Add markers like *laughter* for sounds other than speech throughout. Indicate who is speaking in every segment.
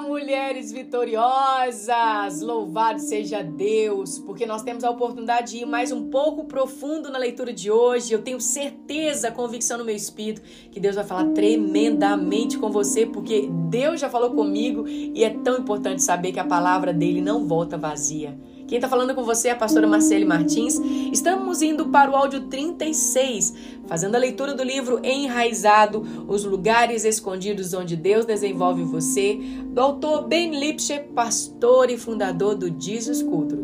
Speaker 1: Mulheres vitoriosas! Louvado seja Deus, porque nós temos a oportunidade de ir mais um pouco profundo na leitura de hoje. Eu tenho certeza, convicção no meu espírito, que Deus vai falar tremendamente com você, porque Deus já falou comigo e é tão importante saber que a palavra dele não volta vazia. Quem está falando com você é a pastora Marcele Martins. Estamos indo para o áudio 36, fazendo a leitura do livro Enraizado, os lugares escondidos onde Deus desenvolve você, do autor Ben Lipscher, pastor e fundador do Jesus Culture.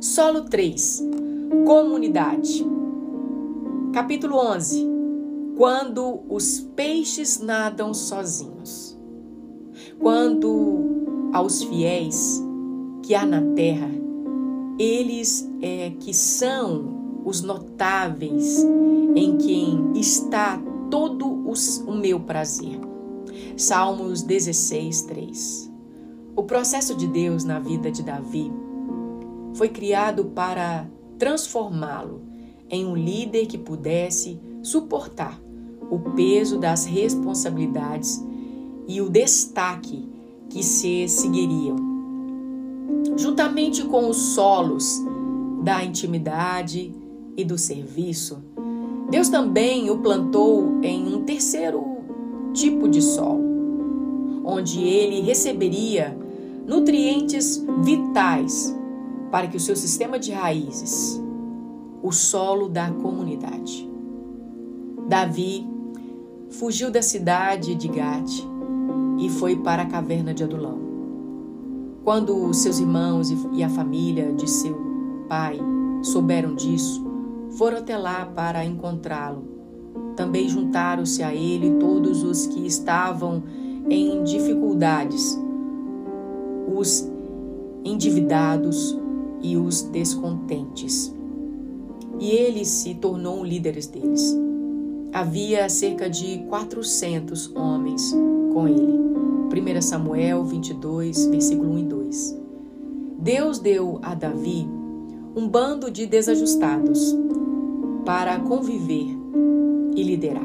Speaker 1: Solo 3, Comunidade. Capítulo 11. Quando os peixes nadam sozinhos. Quando aos fiéis que há na terra, eles é que são os notáveis em quem está todo os, o meu prazer. Salmos 16, 3. O processo de Deus na vida de Davi foi criado para transformá-lo em um líder que pudesse suportar o peso das responsabilidades e o destaque que se seguiriam juntamente com os solos da intimidade e do serviço, Deus também o plantou em um terceiro tipo de solo, onde ele receberia nutrientes vitais para que o seu sistema de raízes, o solo da comunidade. Davi fugiu da cidade de Gate e foi para a caverna de Adulão. Quando seus irmãos e a família de seu pai souberam disso, foram até lá para encontrá-lo. Também juntaram-se a ele todos os que estavam em dificuldades, os endividados e os descontentes. E ele se tornou um líder deles. Havia cerca de 400 homens com ele. 1 Samuel 22, versículo 1 e 2. Deus deu a Davi um bando de desajustados para conviver e liderar.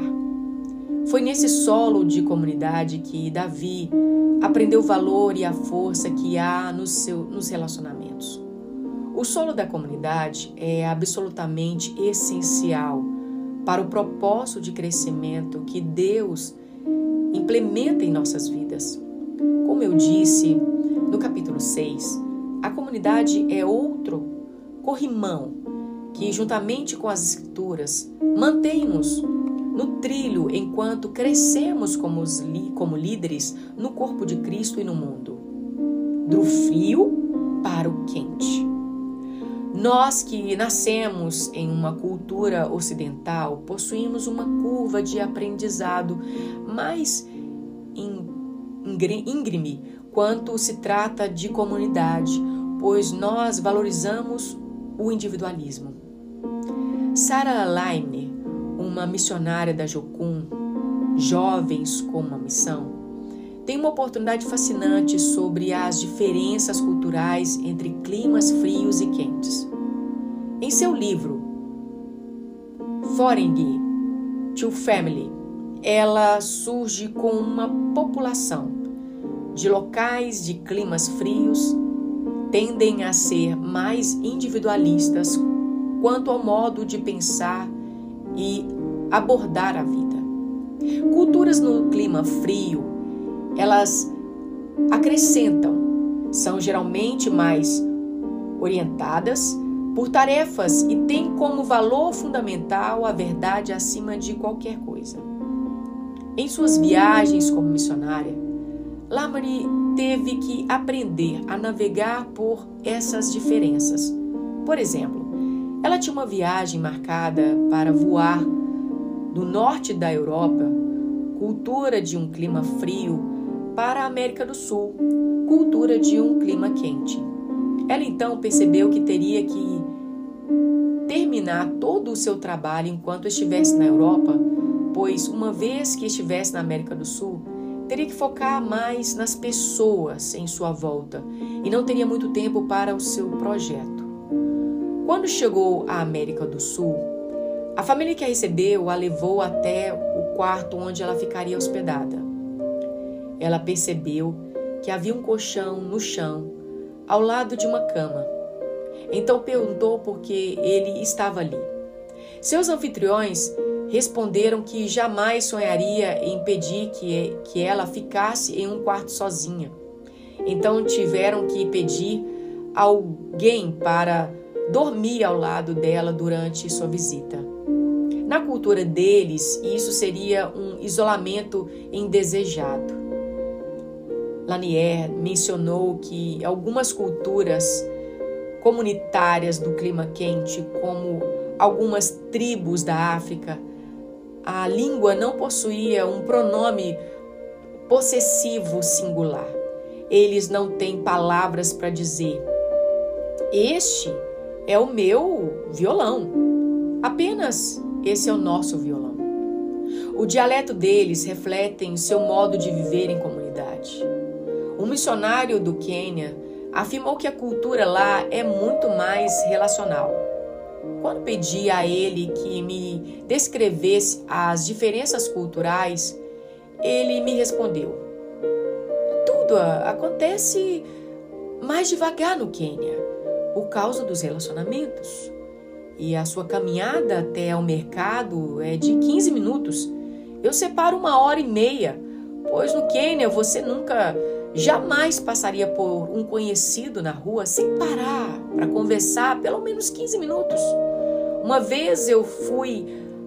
Speaker 1: Foi nesse solo de comunidade que Davi aprendeu o valor e a força que há no seu, nos relacionamentos. O solo da comunidade é absolutamente essencial para o propósito de crescimento que Deus implementa em nossas vidas. Como eu disse no capítulo 6, a comunidade é outro corrimão que, juntamente com as Escrituras, mantém-nos no trilho enquanto crescemos como, como líderes no corpo de Cristo e no mundo. Do frio para o quente. Nós que nascemos em uma cultura ocidental possuímos uma curva de aprendizado mais íngreme quanto se trata de comunidade, pois nós valorizamos o individualismo. Sarah Leimner, uma missionária da Jocum, Jovens com uma Missão, tem uma oportunidade fascinante sobre as diferenças culturais entre climas frios e quentes. Em seu livro Foreign to Family, ela surge com uma população de locais de climas frios tendem a ser mais individualistas quanto ao modo de pensar e abordar a vida. Culturas no clima frio elas acrescentam, são geralmente mais orientadas por tarefas e têm como valor fundamental a verdade acima de qualquer coisa. Em suas viagens como missionária, Lamani teve que aprender a navegar por essas diferenças. Por exemplo, ela tinha uma viagem marcada para voar do norte da Europa, cultura de um clima frio, para a América do Sul, cultura de um clima quente. Ela então percebeu que teria que terminar todo o seu trabalho enquanto estivesse na Europa, pois uma vez que estivesse na América do Sul, teria que focar mais nas pessoas em sua volta e não teria muito tempo para o seu projeto. Quando chegou à América do Sul, a família que a recebeu a levou até o quarto onde ela ficaria hospedada ela percebeu que havia um colchão no chão, ao lado de uma cama. Então perguntou por que ele estava ali. Seus anfitriões responderam que jamais sonharia em pedir que, que ela ficasse em um quarto sozinha. Então tiveram que pedir alguém para dormir ao lado dela durante sua visita. Na cultura deles, isso seria um isolamento indesejado. Lanier mencionou que algumas culturas comunitárias do clima quente, como algumas tribos da África, a língua não possuía um pronome possessivo singular. Eles não têm palavras para dizer: Este é o meu violão. Apenas esse é o nosso violão. O dialeto deles reflete seu modo de viver em comunidade. Um missionário do Quênia afirmou que a cultura lá é muito mais relacional. Quando pedi a ele que me descrevesse as diferenças culturais, ele me respondeu: Tudo acontece mais devagar no Quênia, por causa dos relacionamentos. E a sua caminhada até o mercado é de 15 minutos. Eu separo uma hora e meia, pois no Quênia você nunca Jamais passaria por um conhecido na rua sem parar para conversar pelo menos 15 minutos. Uma vez eu fui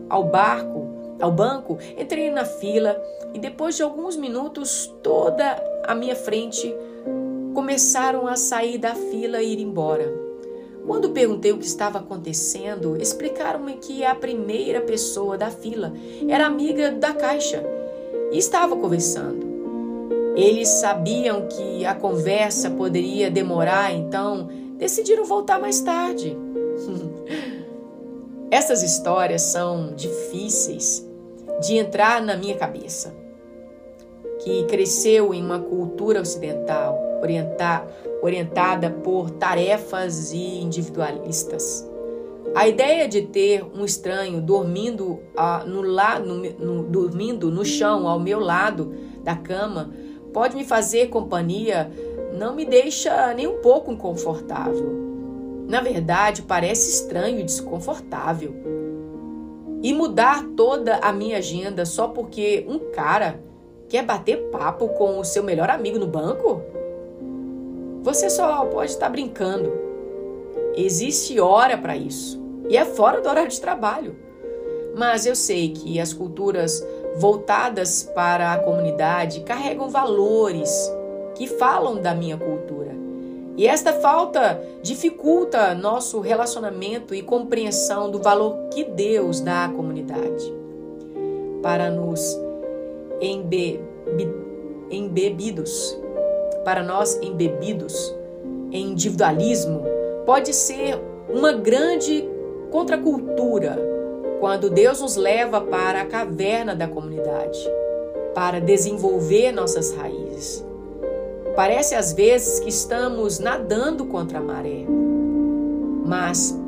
Speaker 1: ao barco, ao banco, entrei na fila e depois de alguns minutos toda a minha frente começaram a sair da fila e ir embora. Quando perguntei o que estava acontecendo, explicaram-me que a primeira pessoa da fila era amiga da caixa e estava conversando. Eles sabiam que a conversa poderia demorar, então decidiram voltar mais tarde. *laughs* Essas histórias são difíceis de entrar na minha cabeça, que cresceu em uma cultura ocidental orientada por tarefas e individualistas. A ideia de ter um estranho dormindo, uh, no, la, no, no, dormindo no chão ao meu lado da cama pode me fazer companhia não me deixa nem um pouco inconfortável. Na verdade, parece estranho e desconfortável. E mudar toda a minha agenda só porque um cara quer bater papo com o seu melhor amigo no banco? Você só pode estar brincando. Existe hora para isso. E é fora do horário de trabalho. Mas eu sei que as culturas voltadas para a comunidade carregam valores que falam da minha cultura. E esta falta dificulta nosso relacionamento e compreensão do valor que Deus dá à comunidade. Para nos embe embebidos, para nós embebidos em individualismo, pode ser uma grande contracultura quando Deus nos leva para a caverna da comunidade, para desenvolver nossas raízes. Parece às vezes que estamos nadando contra a maré, mas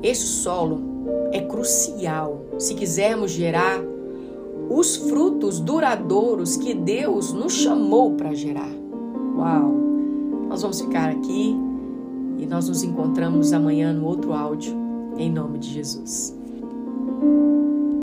Speaker 1: esse solo é crucial se quisermos gerar os frutos duradouros que Deus nos chamou para gerar. Uau! Nós vamos ficar aqui e nós nos encontramos amanhã no outro áudio, em nome de Jesus.